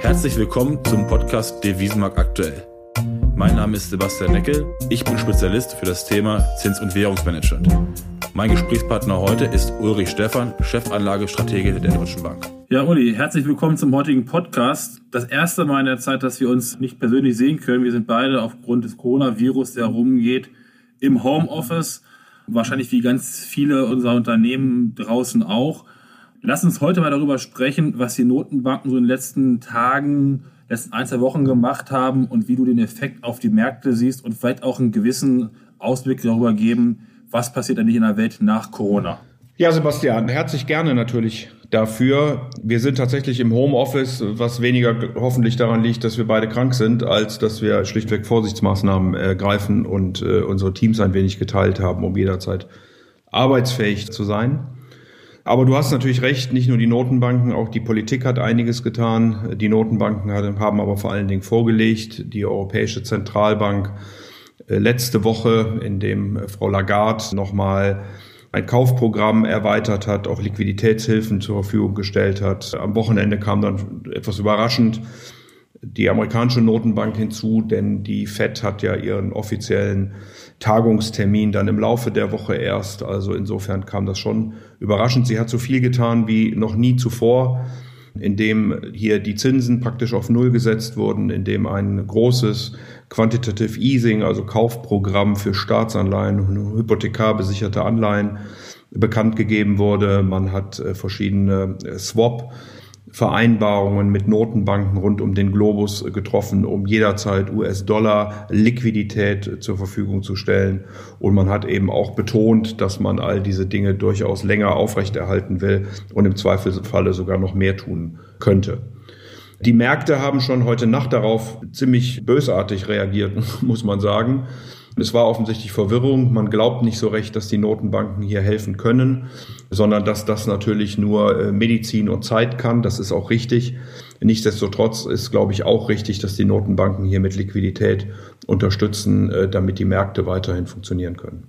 Herzlich willkommen zum Podcast Devisenmarkt aktuell. Mein Name ist Sebastian Neckel, ich bin Spezialist für das Thema Zins- und Währungsmanagement. Mein Gesprächspartner heute ist Ulrich Stephan, Chefanlagestratege der Deutschen Bank. Ja, Uli, herzlich willkommen zum heutigen Podcast. Das erste Mal in der Zeit, dass wir uns nicht persönlich sehen können. Wir sind beide aufgrund des Coronavirus, der herumgeht, im Homeoffice. Wahrscheinlich wie ganz viele unserer Unternehmen draußen auch. Lass uns heute mal darüber sprechen, was die Notenbanken so in den letzten Tagen, letzten ein, zwei Wochen gemacht haben und wie du den Effekt auf die Märkte siehst und vielleicht auch einen gewissen Ausblick darüber geben, was passiert eigentlich in der Welt nach Corona. Ja, Sebastian, herzlich gerne natürlich dafür. Wir sind tatsächlich im Homeoffice, was weniger hoffentlich daran liegt, dass wir beide krank sind, als dass wir schlichtweg Vorsichtsmaßnahmen ergreifen und äh, unsere Teams ein wenig geteilt haben, um jederzeit arbeitsfähig zu sein. Aber du hast natürlich recht, nicht nur die Notenbanken, auch die Politik hat einiges getan. Die Notenbanken haben aber vor allen Dingen vorgelegt, die Europäische Zentralbank äh, letzte Woche, in dem Frau Lagarde nochmal ein Kaufprogramm erweitert hat, auch Liquiditätshilfen zur Verfügung gestellt hat. Am Wochenende kam dann etwas überraschend die amerikanische Notenbank hinzu, denn die Fed hat ja ihren offiziellen Tagungstermin dann im Laufe der Woche erst. Also insofern kam das schon überraschend. Sie hat so viel getan wie noch nie zuvor, indem hier die Zinsen praktisch auf Null gesetzt wurden, indem ein großes Quantitative Easing, also Kaufprogramm für Staatsanleihen und hypothekarbesicherte Anleihen bekannt gegeben wurde. Man hat äh, verschiedene äh, Swap Vereinbarungen mit Notenbanken rund um den Globus getroffen, um jederzeit US-Dollar Liquidität zur Verfügung zu stellen. Und man hat eben auch betont, dass man all diese Dinge durchaus länger aufrechterhalten will und im Zweifelsfalle sogar noch mehr tun könnte. Die Märkte haben schon heute Nacht darauf ziemlich bösartig reagiert, muss man sagen. Es war offensichtlich Verwirrung. Man glaubt nicht so recht, dass die Notenbanken hier helfen können, sondern dass das natürlich nur äh, Medizin und Zeit kann. Das ist auch richtig. Nichtsdestotrotz ist, glaube ich, auch richtig, dass die Notenbanken hier mit Liquidität unterstützen, äh, damit die Märkte weiterhin funktionieren können.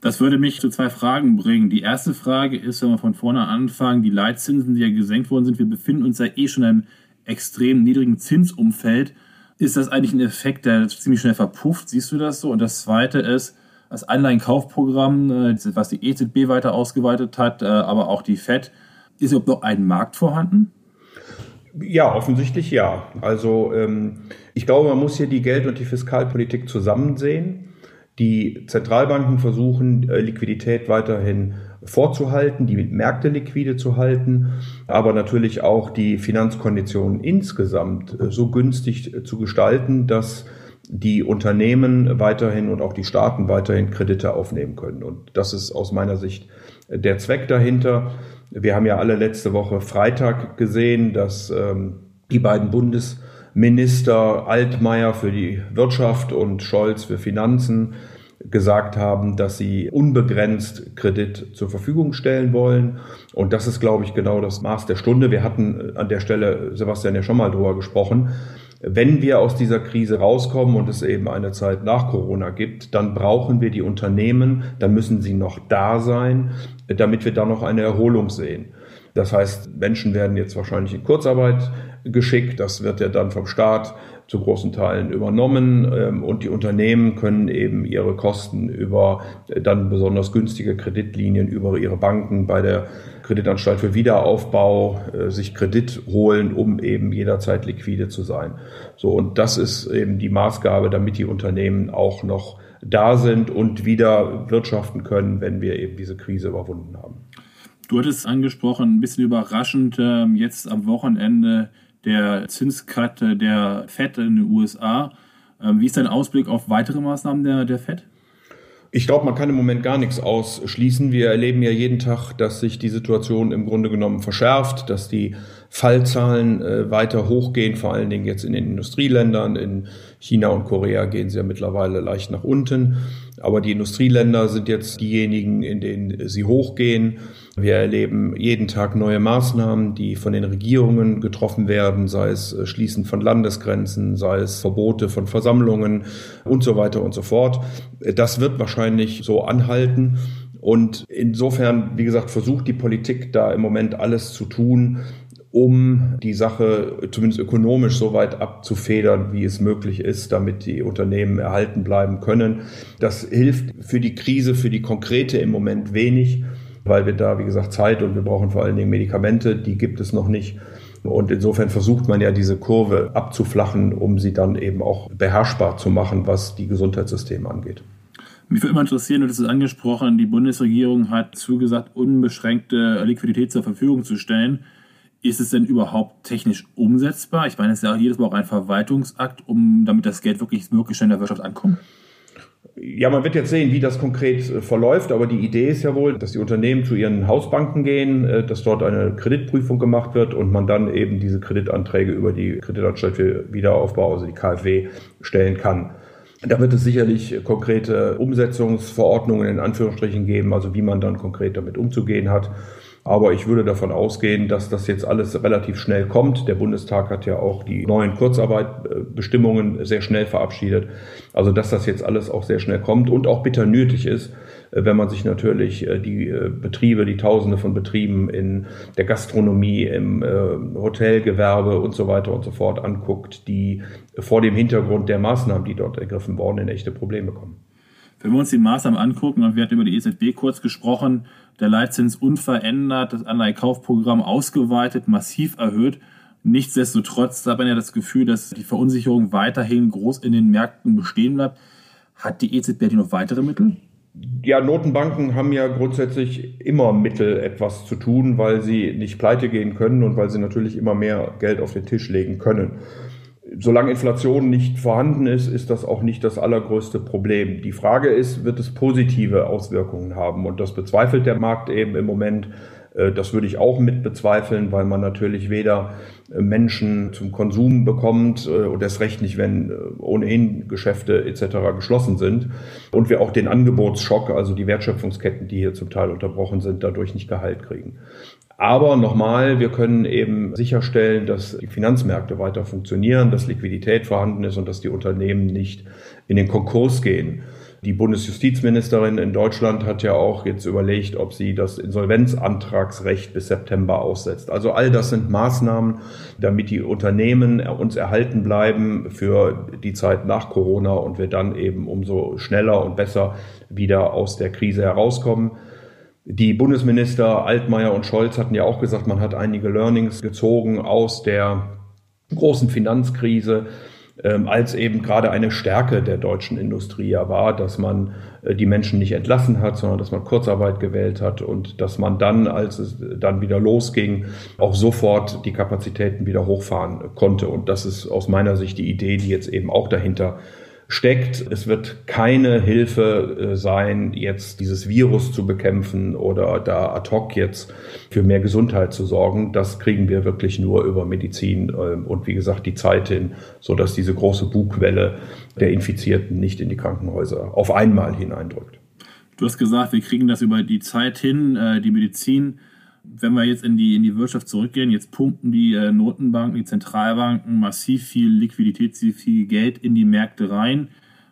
Das würde mich zu zwei Fragen bringen. Die erste Frage ist, wenn wir von vorne anfangen, die Leitzinsen, die ja gesenkt worden sind, wir befinden uns ja eh schon in einem extrem niedrigen Zinsumfeld ist das eigentlich ein Effekt, der ziemlich schnell verpufft? Siehst du das so? Und das Zweite ist, das Anleihenkaufprogramm, äh, was die EZB weiter ausgeweitet hat, äh, aber auch die FED, ist überhaupt noch ein Markt vorhanden? Ja, offensichtlich ja. Also ähm, ich glaube, man muss hier die Geld- und die Fiskalpolitik zusammen sehen. Die Zentralbanken versuchen, äh, Liquidität weiterhin vorzuhalten, die Märkte liquide zu halten, aber natürlich auch die Finanzkonditionen insgesamt äh, so günstig äh, zu gestalten, dass die Unternehmen weiterhin und auch die Staaten weiterhin Kredite aufnehmen können. Und das ist aus meiner Sicht der Zweck dahinter. Wir haben ja alle letzte Woche Freitag gesehen, dass ähm, die beiden Bundesminister Altmaier für die Wirtschaft und Scholz für Finanzen gesagt haben, dass sie unbegrenzt Kredit zur Verfügung stellen wollen. Und das ist, glaube ich, genau das Maß der Stunde. Wir hatten an der Stelle, Sebastian, ja schon mal drüber gesprochen. Wenn wir aus dieser Krise rauskommen und es eben eine Zeit nach Corona gibt, dann brauchen wir die Unternehmen, dann müssen sie noch da sein, damit wir da noch eine Erholung sehen. Das heißt, Menschen werden jetzt wahrscheinlich in Kurzarbeit geschickt. Das wird ja dann vom Staat zu großen Teilen übernommen ähm, und die Unternehmen können eben ihre Kosten über äh, dann besonders günstige Kreditlinien über ihre Banken bei der Kreditanstalt für Wiederaufbau äh, sich Kredit holen, um eben jederzeit liquide zu sein. So und das ist eben die Maßgabe, damit die Unternehmen auch noch da sind und wieder wirtschaften können, wenn wir eben diese Krise überwunden haben. Du hattest angesprochen, ein bisschen überraschend, ähm, jetzt am Wochenende der Zinscut der FED in den USA. Ähm, wie ist dein Ausblick auf weitere Maßnahmen der, der FED? Ich glaube, man kann im Moment gar nichts ausschließen. Wir erleben ja jeden Tag, dass sich die Situation im Grunde genommen verschärft, dass die Fallzahlen äh, weiter hochgehen, vor allen Dingen jetzt in den Industrieländern. In China und Korea gehen sie ja mittlerweile leicht nach unten. Aber die Industrieländer sind jetzt diejenigen, in denen sie hochgehen. Wir erleben jeden Tag neue Maßnahmen, die von den Regierungen getroffen werden, sei es äh, Schließen von Landesgrenzen, sei es Verbote von Versammlungen und so weiter und so fort. Das wird wahrscheinlich so anhalten. Und insofern, wie gesagt, versucht die Politik da im Moment alles zu tun, um die Sache zumindest ökonomisch so weit abzufedern, wie es möglich ist, damit die Unternehmen erhalten bleiben können. Das hilft für die Krise, für die konkrete im Moment wenig, weil wir da, wie gesagt, Zeit und wir brauchen vor allen Dingen Medikamente, die gibt es noch nicht. Und insofern versucht man ja diese Kurve abzuflachen, um sie dann eben auch beherrschbar zu machen, was die Gesundheitssysteme angeht. Mich würde immer interessieren, du hast es angesprochen, die Bundesregierung hat zugesagt, unbeschränkte Liquidität zur Verfügung zu stellen. Ist es denn überhaupt technisch umsetzbar? Ich meine, es ist ja jedes Mal auch ein Verwaltungsakt, um damit das Geld wirklich möglichst schnell in der Wirtschaft ankommt. Ja, man wird jetzt sehen, wie das konkret äh, verläuft, aber die Idee ist ja wohl, dass die Unternehmen zu ihren Hausbanken gehen, äh, dass dort eine Kreditprüfung gemacht wird und man dann eben diese Kreditanträge über die Kreditanstalt für Wiederaufbau, also die KfW, stellen kann. Da wird es sicherlich konkrete Umsetzungsverordnungen in Anführungsstrichen geben, also wie man dann konkret damit umzugehen hat. Aber ich würde davon ausgehen, dass das jetzt alles relativ schnell kommt. Der Bundestag hat ja auch die neuen Kurzarbeitbestimmungen sehr schnell verabschiedet. Also dass das jetzt alles auch sehr schnell kommt und auch bitter nötig ist, äh, wenn man sich natürlich äh, die äh, Betriebe, die Tausende von Betrieben in der Gastronomie, im Hotelgewerbe und so weiter und so fort anguckt, die vor dem Hintergrund der Maßnahmen, die dort ergriffen worden, in echte Probleme kommen. Wenn wir uns die Maßnahmen angucken, und wir hatten über die EZB kurz gesprochen, der Leitzins unverändert, das Anleihekaufprogramm ausgeweitet, massiv erhöht. Nichtsdestotrotz hat man ja das Gefühl, dass die Verunsicherung weiterhin groß in den Märkten bestehen bleibt. Hat die EZB die noch weitere Mittel? Ja, Notenbanken haben ja grundsätzlich immer Mittel, etwas zu tun, weil sie nicht pleite gehen können und weil sie natürlich immer mehr Geld auf den Tisch legen können solange Inflation nicht vorhanden ist, ist das auch nicht das allergrößte Problem. Die Frage ist, wird es positive Auswirkungen haben? Und das bezweifelt der Markt eben im Moment. Äh, das würde ich auch mit bezweifeln, weil man natürlich weder äh, Menschen zum Konsum bekommt äh, und erst recht nicht, wenn ohnehin Geschäfte etc. geschlossen sind und wir auch den Angebotsschock, also die Wertschöpfungsketten, die hier zum Teil unterbrochen sind, dadurch nicht geheilt kriegen. Aber nochmal, wir können eben sicherstellen, dass die Finanzmärkte weiter funktionieren, dass Liquidität vorhanden ist und dass die Unternehmen nicht in den Konkurs gehen. Die Bundesjustizministerin in Deutschland hat ja auch jetzt überlegt, ob sie das Insolvenzantragsrecht bis September aussetzt. Also all das sind Maßnahmen, damit die Unternehmen uns erhalten bleiben für die Zeit nach Corona und wir dann eben umso schneller und besser wieder aus der Krise herauskommen. Die Bundesminister Altmaier und Scholz hatten ja auch gesagt, man hat einige Learnings gezogen aus der großen Finanzkrise, ähm, als eben gerade eine Stärke der deutschen Industrie ja war, dass man äh, die Menschen nicht entlassen hat, sondern dass man Kurzarbeit gewählt hat und dass man dann, als es dann wieder losging, auch sofort die Kapazitäten wieder hochfahren konnte. Und das ist aus meiner Sicht die Idee, die jetzt eben auch dahinter steckt. Es wird keine Hilfe äh, sein, jetzt dieses Virus zu bekämpfen oder da ad hoc jetzt für mehr Gesundheit zu sorgen. Das kriegen wir wirklich nur über Medizin ähm, und wie gesagt die Zeit hin, so dass diese große Bugwelle der Infizierten nicht in die Krankenhäuser auf einmal hineindrückt. Du hast gesagt, wir kriegen das über die Zeit hin, äh, die Medizin wenn wir jetzt in die, in die Wirtschaft zurückgehen, jetzt pumpen die äh, Notenbanken, die Zentralbanken massiv viel Liquidität, viel Geld in die Märkte rein.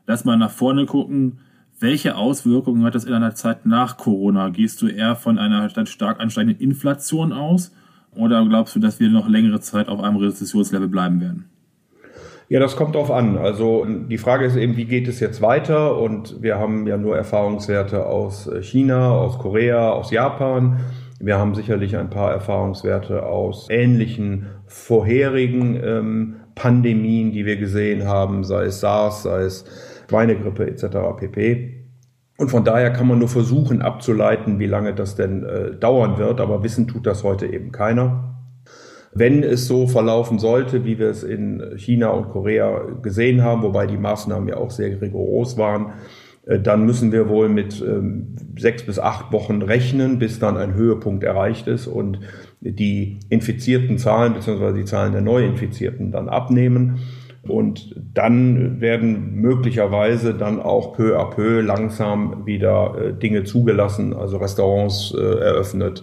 Lass mal nach vorne gucken. Welche Auswirkungen hat das in einer Zeit nach Corona? Gehst du eher von einer stark ansteigenden Inflation aus oder glaubst du, dass wir noch längere Zeit auf einem Rezessionslevel bleiben werden? Ja, das kommt drauf an. Also die Frage ist eben, wie geht es jetzt weiter? Und wir haben ja nur Erfahrungswerte aus China, aus Korea, aus Japan. Wir haben sicherlich ein paar Erfahrungswerte aus ähnlichen vorherigen ähm, Pandemien, die wir gesehen haben, sei es SARS, sei es Schweinegrippe etc. pp. Und von daher kann man nur versuchen abzuleiten, wie lange das denn äh, dauern wird, aber wissen tut das heute eben keiner. Wenn es so verlaufen sollte, wie wir es in China und Korea gesehen haben, wobei die Maßnahmen ja auch sehr rigoros waren, dann müssen wir wohl mit ähm, sechs bis acht Wochen rechnen, bis dann ein Höhepunkt erreicht ist und die infizierten Zahlen bzw. die Zahlen der Neuinfizierten dann abnehmen. Und dann werden möglicherweise dann auch peu à peu langsam wieder äh, Dinge zugelassen, also Restaurants äh, eröffnet,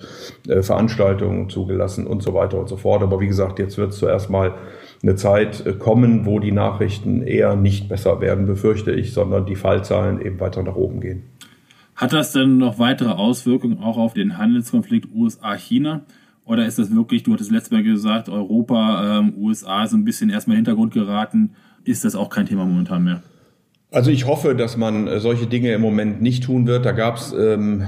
Veranstaltungen zugelassen und so weiter und so fort. Aber wie gesagt, jetzt wird es zuerst mal eine Zeit äh, kommen, wo die Nachrichten eher nicht besser werden, befürchte ich, sondern die Fallzahlen eben weiter nach oben gehen. Hat das denn noch weitere Auswirkungen auch auf den Handelskonflikt USA-China? Oder ist das wirklich, du hattest letztes Mal gesagt, Europa, ähm, USA so ein bisschen erstmal in den Hintergrund geraten? Ist das auch kein Thema momentan mehr? Also ich hoffe, dass man äh, solche Dinge im Moment nicht tun wird. Da gab es ähm,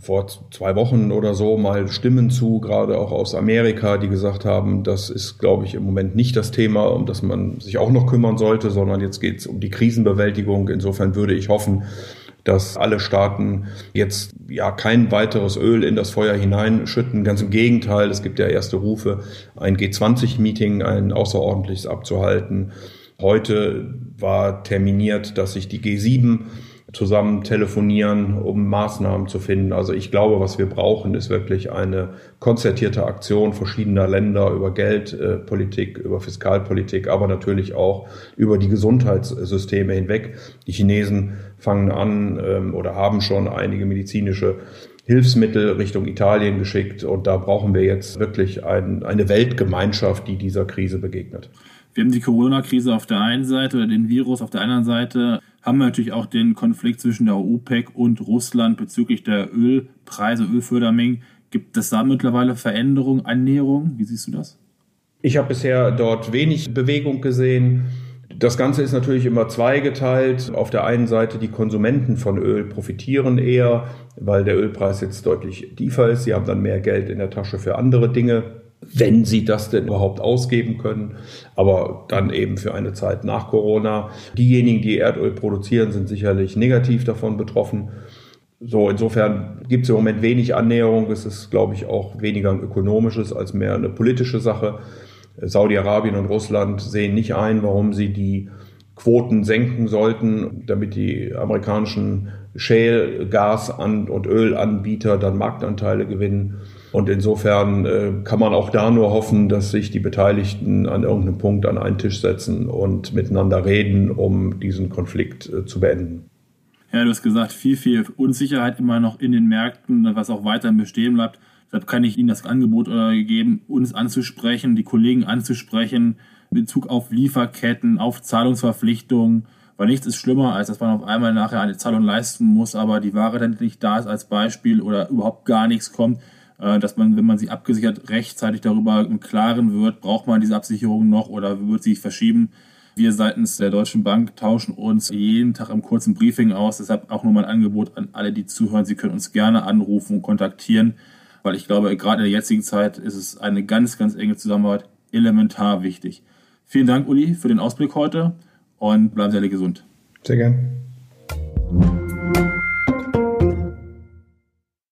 vor zwei Wochen oder so mal Stimmen zu, gerade auch aus Amerika, die gesagt haben, das ist, glaube ich, im Moment nicht das Thema, um das man sich auch noch kümmern sollte, sondern jetzt geht es um die Krisenbewältigung. Insofern würde ich hoffen, dass alle Staaten jetzt ja kein weiteres Öl in das Feuer hineinschütten. Ganz im Gegenteil, es gibt ja erste Rufe, ein G20-Meeting, ein außerordentliches abzuhalten Heute war terminiert, dass sich die G7 zusammen telefonieren, um Maßnahmen zu finden. Also ich glaube, was wir brauchen, ist wirklich eine konzertierte Aktion verschiedener Länder über Geldpolitik, über Fiskalpolitik, aber natürlich auch über die Gesundheitssysteme hinweg. Die Chinesen fangen an ähm, oder haben schon einige medizinische Hilfsmittel Richtung Italien geschickt und da brauchen wir jetzt wirklich ein, eine Weltgemeinschaft, die dieser Krise begegnet. Wir haben die Corona-Krise auf der einen Seite oder den Virus auf der anderen Seite, haben wir natürlich auch den Konflikt zwischen der OPEC und Russland bezüglich der Ölpreise, Ölfördermengen. Gibt es da mittlerweile Veränderungen, Annäherungen? Wie siehst du das? Ich habe bisher dort wenig Bewegung gesehen. Das Ganze ist natürlich immer zweigeteilt. Auf der einen Seite die Konsumenten von Öl profitieren eher, weil der Ölpreis jetzt deutlich tiefer ist. Sie haben dann mehr Geld in der Tasche für andere Dinge wenn sie das denn überhaupt ausgeben können, aber dann eben für eine Zeit nach Corona. Diejenigen, die Erdöl produzieren, sind sicherlich negativ davon betroffen. So, insofern gibt es im Moment wenig Annäherung. Es ist, glaube ich, auch weniger ein ökonomisches als mehr eine politische Sache. Saudi-Arabien und Russland sehen nicht ein, warum sie die Quoten senken sollten, damit die amerikanischen Shale, Gas- und Ölanbieter dann Marktanteile gewinnen. Und insofern äh, kann man auch da nur hoffen, dass sich die Beteiligten an irgendeinem Punkt an einen Tisch setzen und miteinander reden, um diesen Konflikt äh, zu beenden. Ja, du hast gesagt, viel, viel Unsicherheit immer noch in den Märkten, was auch weiterhin bestehen bleibt. Deshalb kann ich Ihnen das Angebot äh, geben, uns anzusprechen, die Kollegen anzusprechen, in Bezug auf Lieferketten, auf Zahlungsverpflichtungen, weil nichts ist schlimmer, als dass man auf einmal nachher eine Zahlung leisten muss, aber die Ware dann nicht da ist als Beispiel oder überhaupt gar nichts kommt. Äh, dass man, wenn man sie abgesichert rechtzeitig darüber im Klaren wird, braucht man diese Absicherung noch oder wird sie verschieben. Wir seitens der Deutschen Bank tauschen uns jeden Tag im kurzen Briefing aus. Deshalb auch nur mein Angebot an alle, die zuhören. Sie können uns gerne anrufen und kontaktieren, weil ich glaube, gerade in der jetzigen Zeit ist es eine ganz, ganz enge Zusammenarbeit elementar wichtig. Vielen Dank, Uli, für den Ausblick heute und bleiben Sie alle gesund. Sehr gern.